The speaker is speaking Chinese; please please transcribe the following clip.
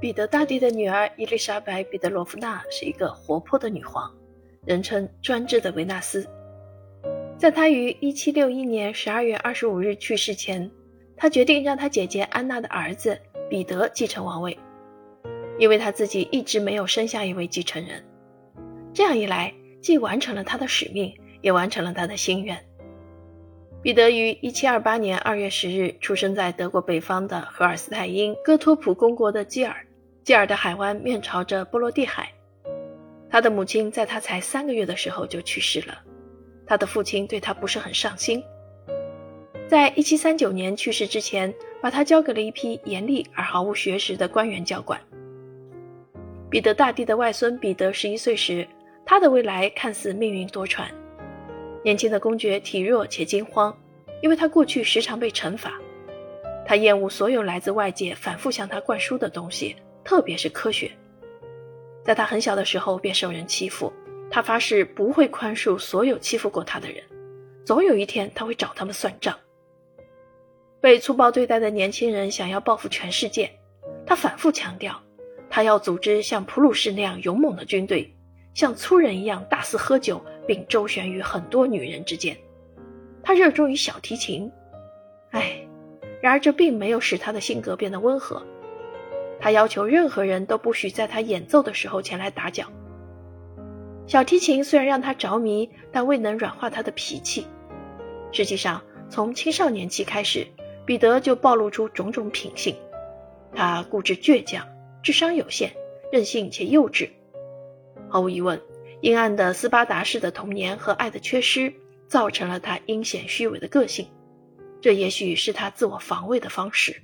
彼得大帝的女儿伊丽莎白·彼得罗夫娜是一个活泼的女皇，人称“专制的维纳斯”。在她于1761年12月25日去世前，她决定让她姐姐安娜的儿子彼得继承王位，因为她自己一直没有生下一位继承人。这样一来，既完成了她的使命，也完成了她的心愿。彼得于1728年2月10日出生在德国北方的荷尔斯泰因哥托普公国的基尔。基尔的海湾面朝着波罗的海。他的母亲在他才三个月的时候就去世了。他的父亲对他不是很上心，在一七三九年去世之前，把他交给了一批严厉而毫无学识的官员教管。彼得大帝的外孙彼得十一岁时，他的未来看似命运多舛。年轻的公爵体弱且惊慌，因为他过去时常被惩罚。他厌恶所有来自外界反复向他灌输的东西。特别是科学，在他很小的时候便受人欺负，他发誓不会宽恕所有欺负过他的人，总有一天他会找他们算账。被粗暴对待的年轻人想要报复全世界，他反复强调，他要组织像普鲁士那样勇猛的军队，像粗人一样大肆喝酒，并周旋于很多女人之间。他热衷于小提琴，唉，然而这并没有使他的性格变得温和。他要求任何人都不许在他演奏的时候前来打搅。小提琴虽然让他着迷，但未能软化他的脾气。实际上，从青少年期开始，彼得就暴露出种种品性。他固执倔强，智商有限，任性且幼稚。毫无疑问，阴暗的斯巴达式的童年和爱的缺失，造成了他阴险虚伪的个性。这也许是他自我防卫的方式。